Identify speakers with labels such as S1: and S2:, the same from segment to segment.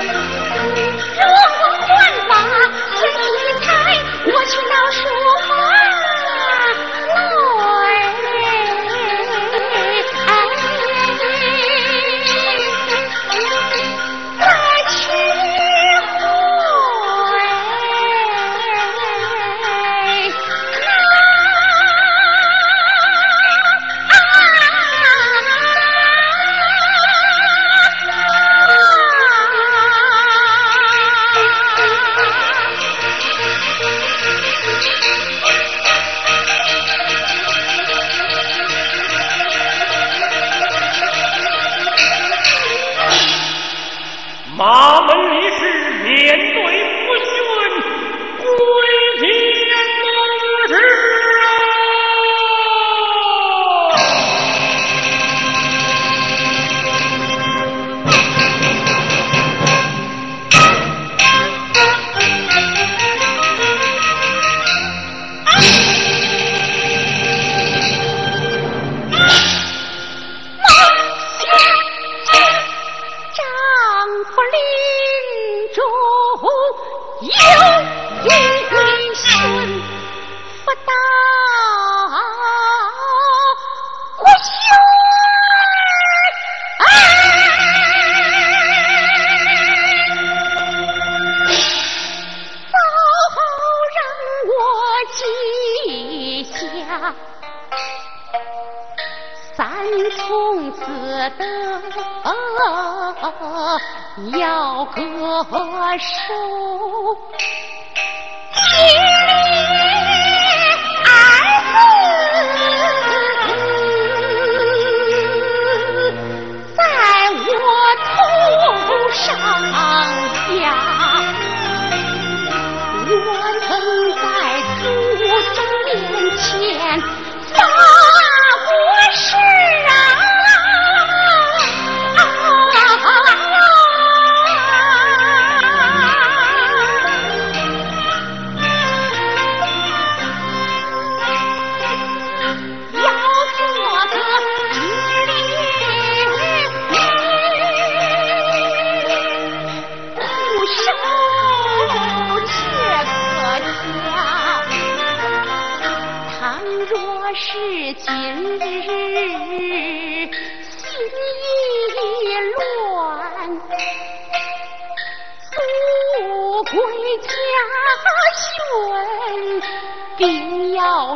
S1: 他他得要个收！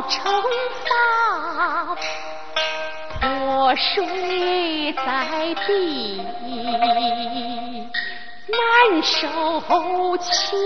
S2: 惩罚，我睡在
S1: 地，
S2: 难受气。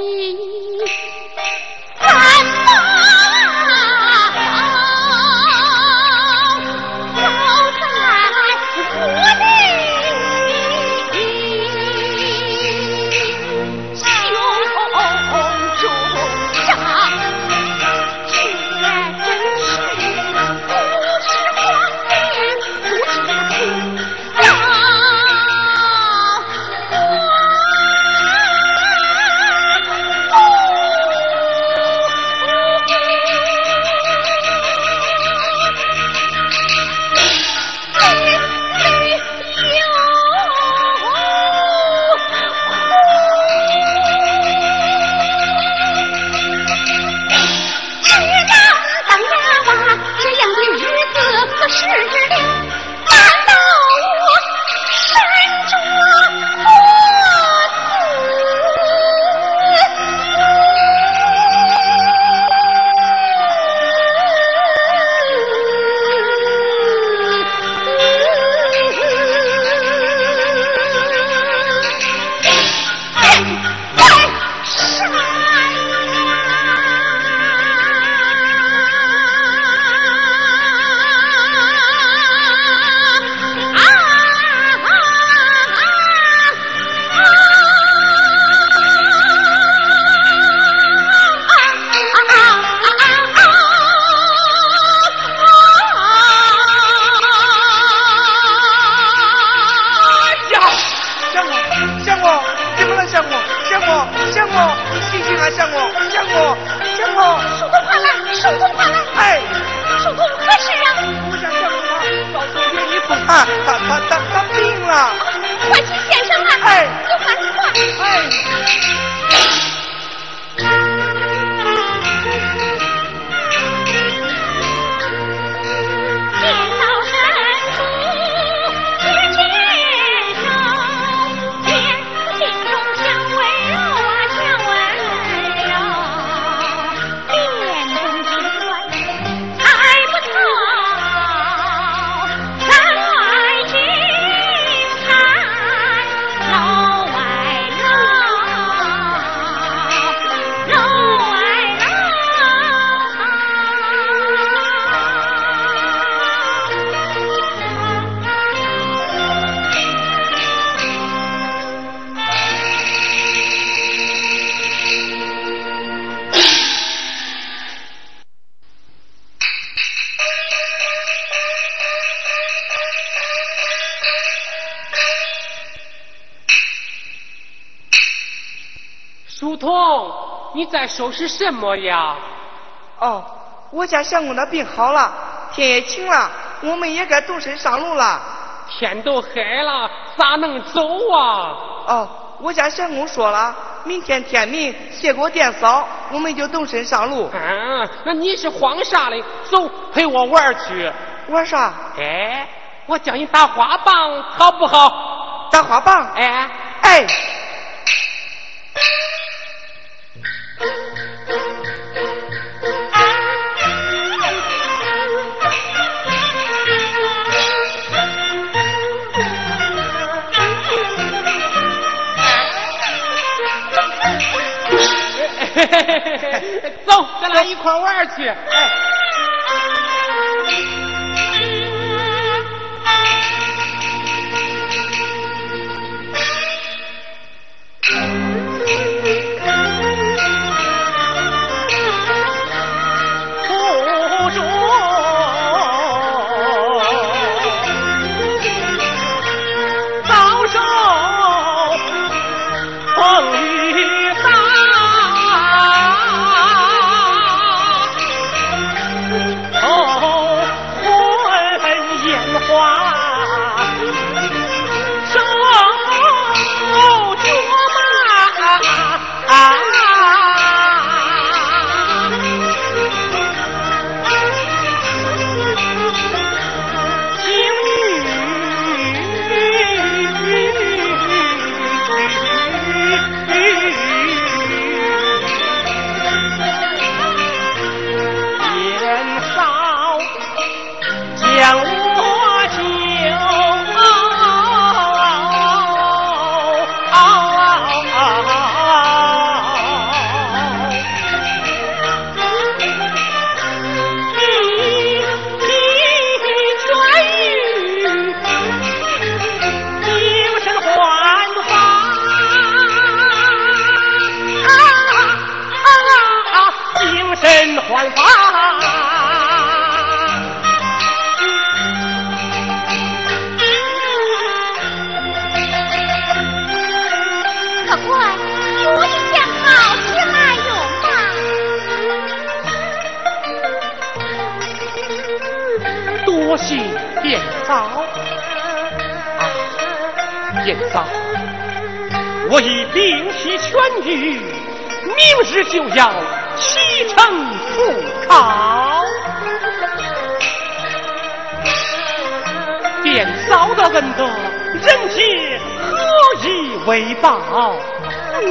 S3: 你在收拾什么呀？
S2: 哦，我家相公的病好了，天也晴了，我们也该动身上路了。
S3: 天都黑了，咋能走啊？
S2: 哦，我家相公说了，明天天明谢过电嫂，我们就动身上路。
S3: 嗯，那你是慌啥嘞？走，陪我玩去。
S2: 玩啥？
S3: 哎，我教你打花棒，好不好？
S2: 打花棒？
S3: 哎
S2: 哎。
S3: 走，咱俩一块玩去。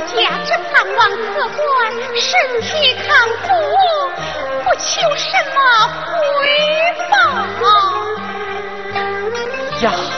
S3: 家只盼望客官身体康复，不求什么回报。呀。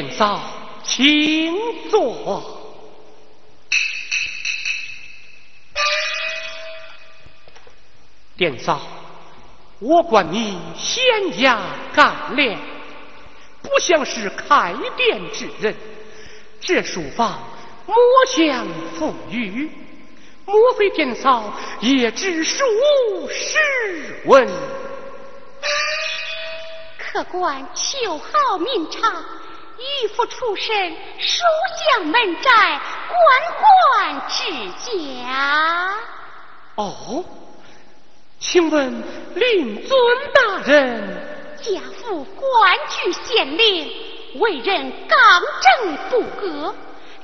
S1: 殿嫂，请坐。殿嫂，我管你贤雅干练，不像是开店之人。这书房莫像富裕，莫非殿嫂也知书识文？
S4: 客官求好名茶。渔夫出身，书香门宅，官宦之家。
S1: 哦，请问令尊大人？
S4: 家父官居县令，为人刚正不阿，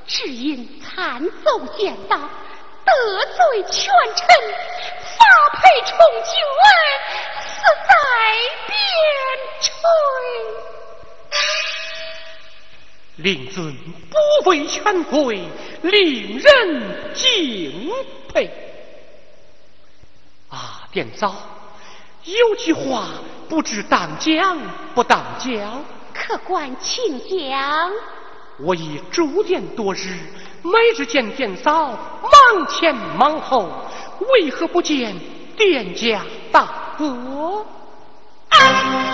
S4: 只因参奏谏道，得罪权臣，发配充军，死在边陲。
S1: 令尊不畏权贵，令人敬佩。啊，殿嫂，有句话不知当讲不当讲？
S4: 客官请讲。
S1: 我已住店多日，每日见殿嫂忙前忙后，为何不见店家大哥？
S3: 一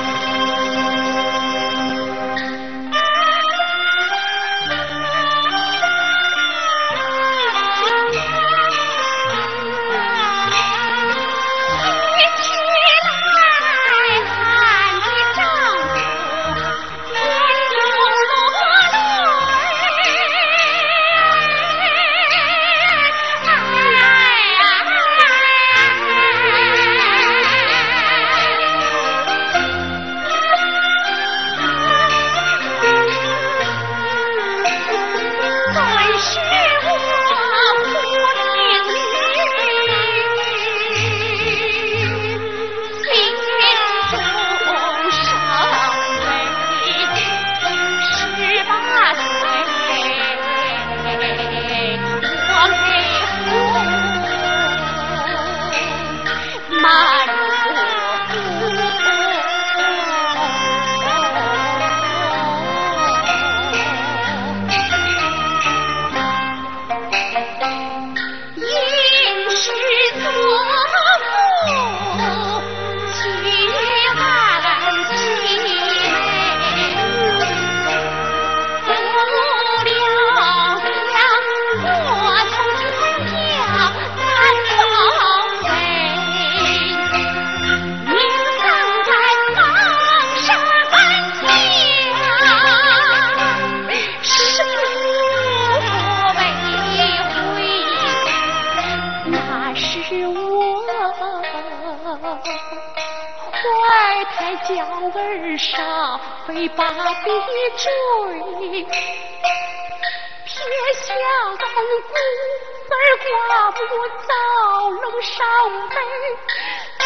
S3: 非把笔追，撇下丹骨儿挂不到龙上，走！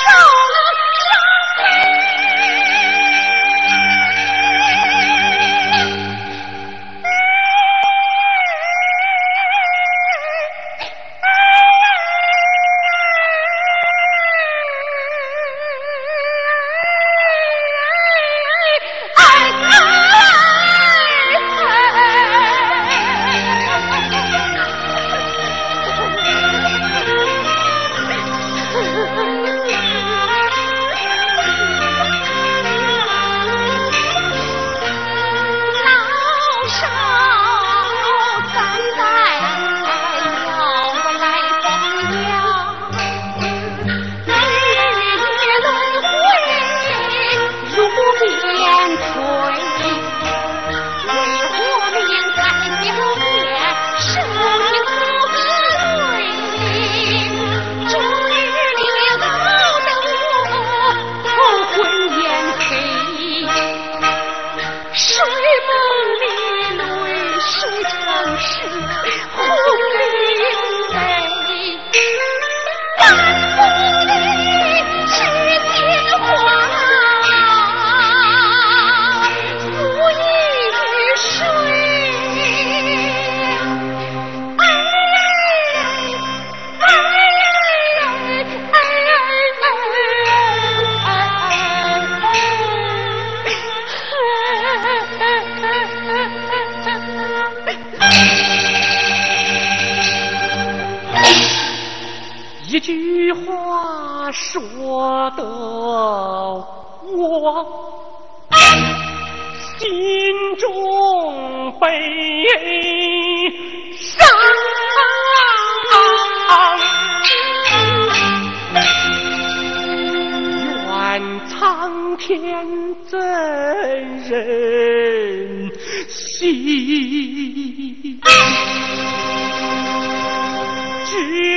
S3: 只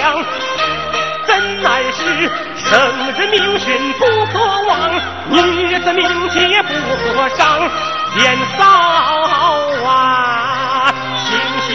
S3: 凄凉，怎奈是生人命悬不可忘，女子命节不可伤。年少啊，心细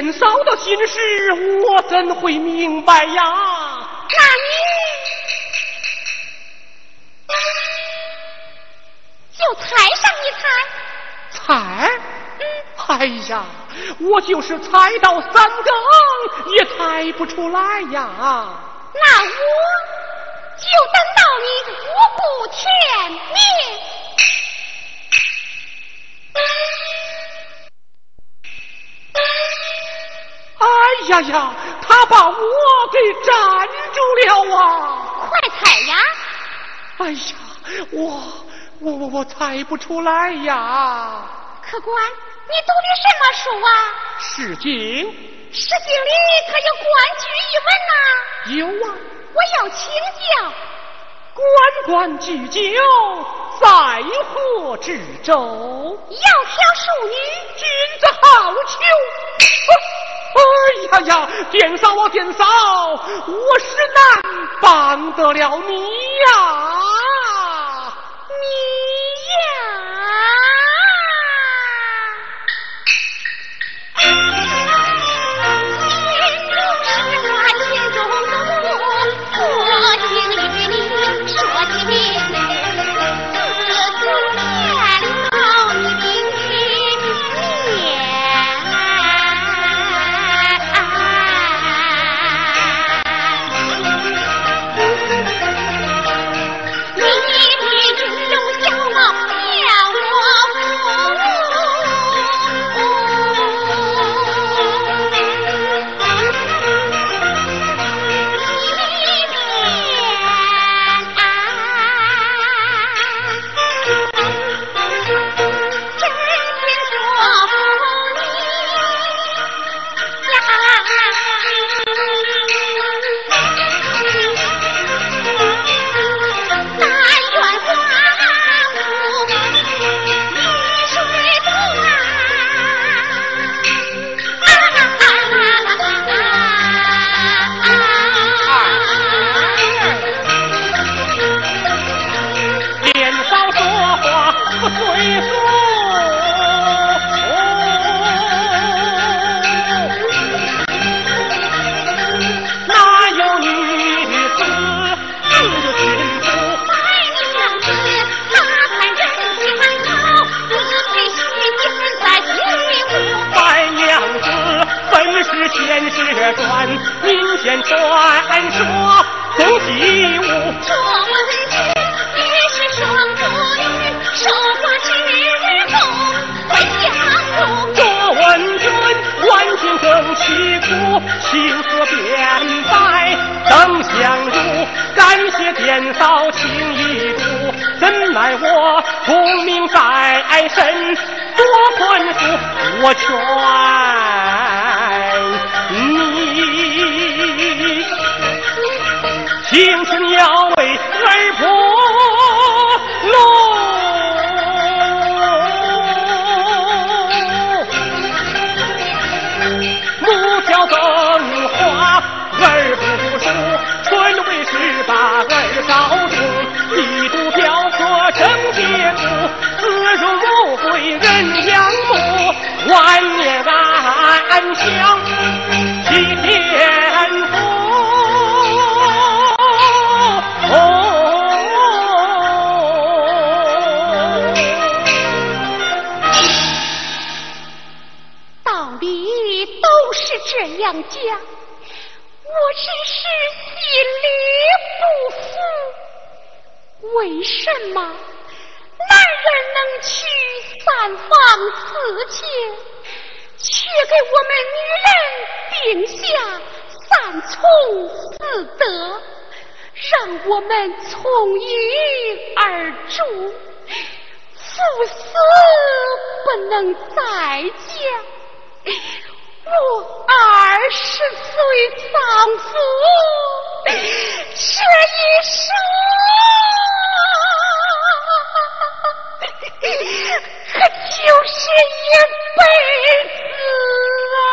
S3: 年嫂的心事，我怎会明白呀？
S1: 那你就猜上一猜。
S3: 猜？嗯。哎呀，我就是猜到三更也猜不出来呀。
S1: 那我就等到你五谷天明。
S3: 呀呀，他把我给粘住了啊！
S1: 快猜呀！
S3: 哎呀，我我我我猜不出来呀！
S1: 客官，你读的什么书啊？
S3: 诗经。
S1: 诗经里可有关雎
S3: 一文呐？
S1: 有啊，我要请教。
S3: 关关雎鸠，在河之洲。窈
S1: 窕淑女，
S3: 君子好逑。哎呀呀，殿嫂啊，殿嫂，我是难帮得了你呀，
S1: 你春为十八儿少时
S3: 一度雕刻成节目丝绒肉桂人间万年安享齐天福道理都是这样讲为什么？男人能娶三房四妾，却给我们女人定下三从四德，
S1: 让我们从一而终，夫死不能再嫁？我二十岁丧夫，这一生。可就是一辈子啊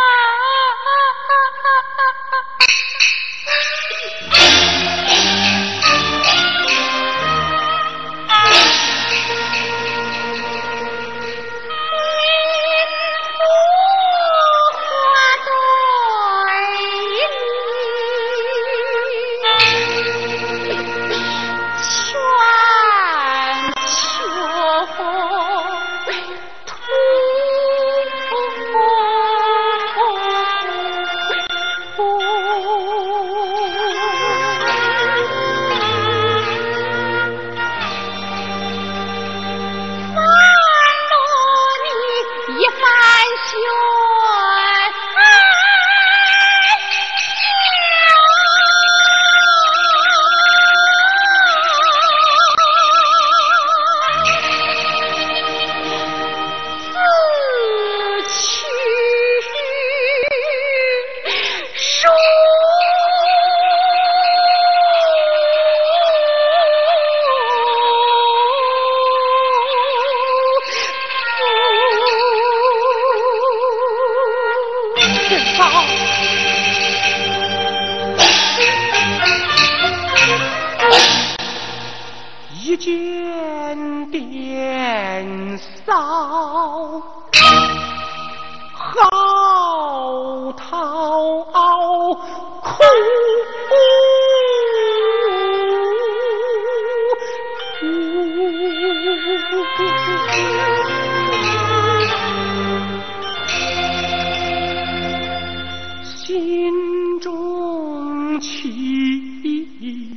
S3: 心中起。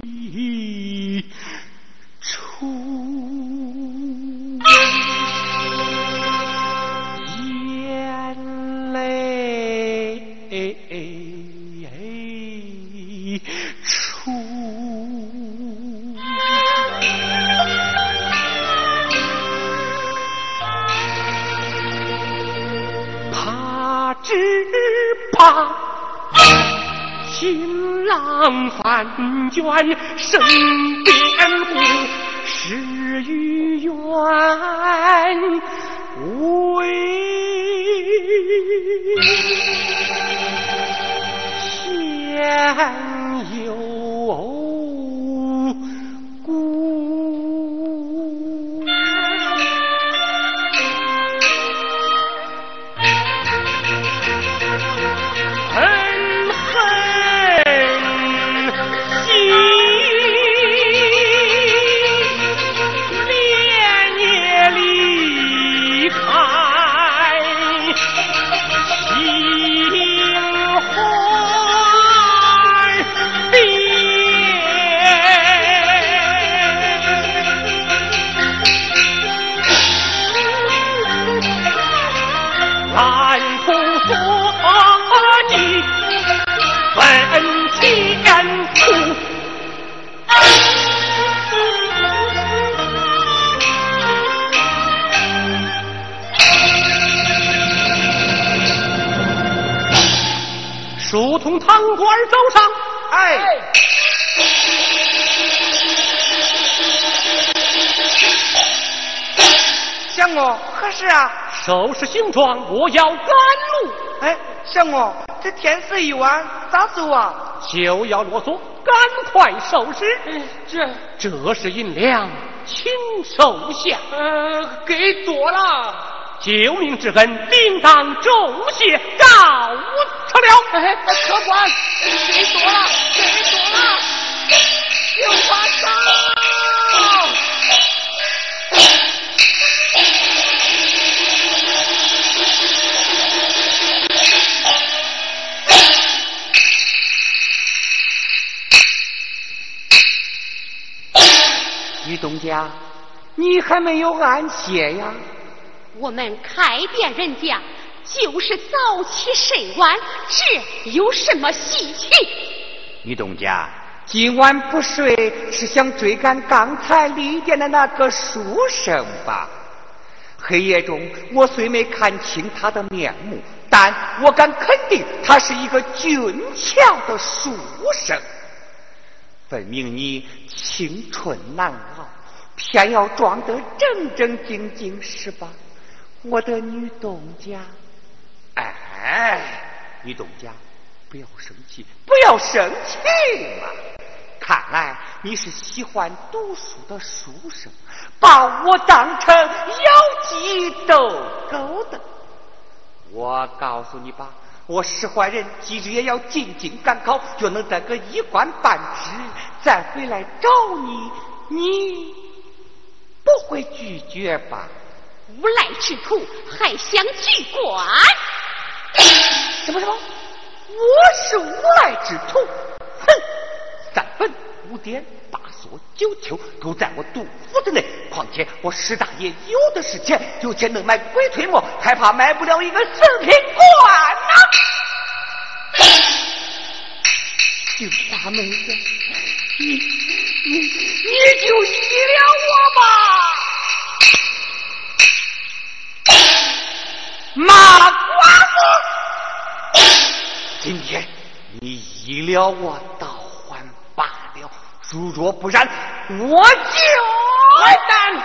S3: 翻卷生堂官走上，
S2: 哎，相公何事啊？
S3: 收拾行装，我要赶路，
S2: 哎，相公，这天色已晚，咋走啊？
S3: 就要啰嗦，赶快收拾。
S5: 这
S3: 这是银两，请收下。
S5: 呃，给多了。
S3: 救命之恩，定当重谢，告辞了。
S5: 哎，客官，谁说了，给多了，有花招。
S6: 于东家，你还没有安歇呀？
S1: 我们开店人家就是早起睡晚，这有什么稀奇？
S6: 女东家，今晚不睡是想追赶刚才离店的那个书生吧？黑夜中，我虽没看清他的面目，但我敢肯定，他是一个俊俏的书生。分明你青春难熬，偏要装得正正经经，是吧？我的女东家，哎，女东家，不要生气，不要生气嘛！看来你是喜欢读书的书生，把我当成妖姬斗狗的。我告诉你吧，我使坏人，即使也要进京赶考，就能得个一官半职，再回来找你，你不会拒绝吧？
S1: 无赖之徒还想居官？
S6: 什么什么？我是无赖之徒？哼！三分五点八锁九丘都在我杜甫之内。况且我石大爷有的是钱，有钱能买鬼推磨，还怕买不了一个四品官呐、就大妹子，你你你就依了我吧。马寡子，今天你依了我，倒还罢了；如若不然，我就坏蛋。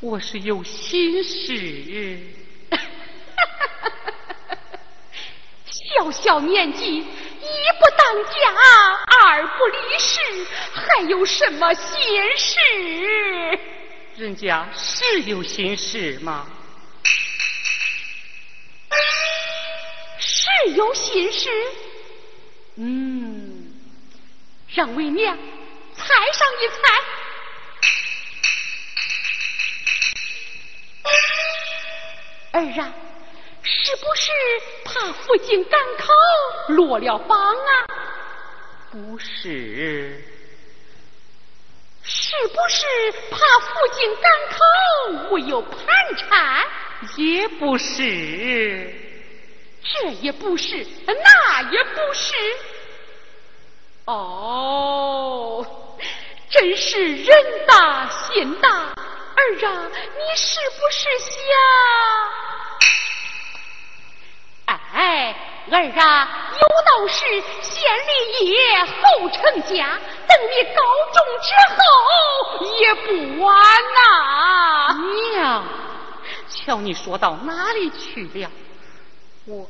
S3: 我
S1: 是
S7: 有心事。
S1: 小小年纪，一不当家，二不离世，还有什么心事？
S7: 人家是有心事吗？
S1: 是有心事。
S7: 嗯，
S1: 让为娘猜上一猜。儿啊，是不是怕父亲赶考落了榜啊？
S7: 不是。
S1: 是不是怕父亲赶考没有盘缠？
S7: 也不是。
S1: 这也不是，那也不是。哦，真是人大心大。儿啊，你是不是想？哎，儿啊，有道是先立业后成家，等你高中之后也不晚呐。
S7: 娘，瞧你说到哪里去了？我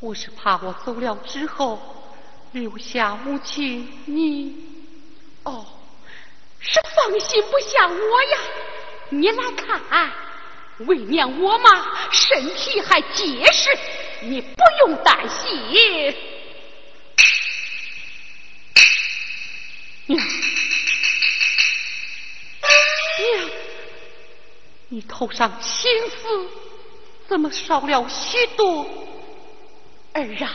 S7: 我是怕我走了之后留下母亲你。
S1: 哦。是放心不下我呀！你来看，为娘我嘛身体还结实，你不用担心。
S7: 娘，你头上青丝怎么少了许多？
S1: 儿啊，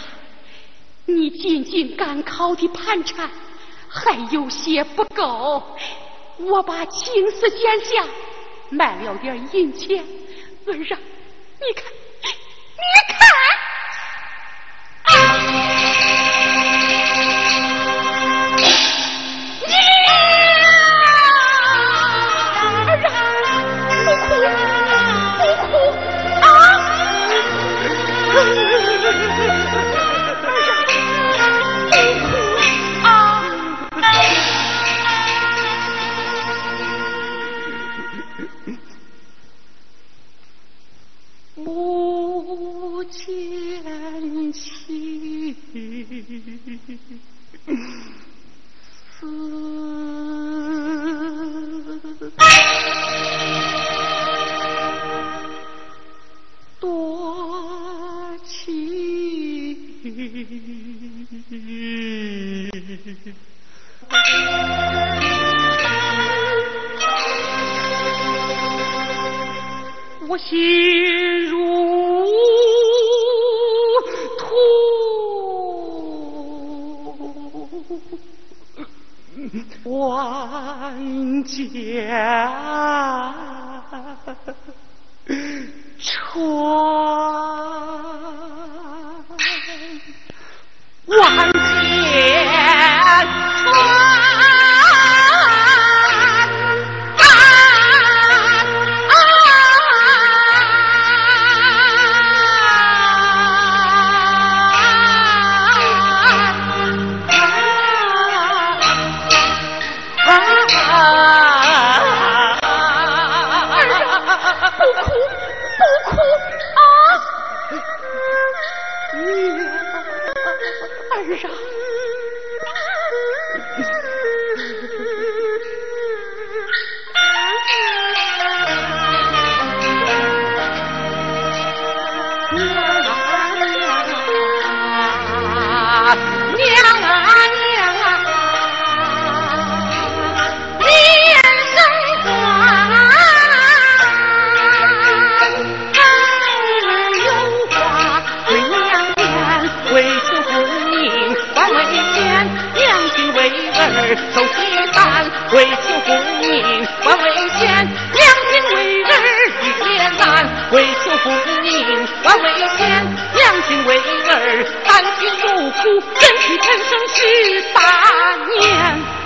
S1: 你仅仅赶考的盘缠。还有些不够，我把青丝剪下，卖了点银钱。儿啊，你看，你看。我心万
S3: 父命难为天，娘亲为儿担尽如苦，忍气吞声十八年。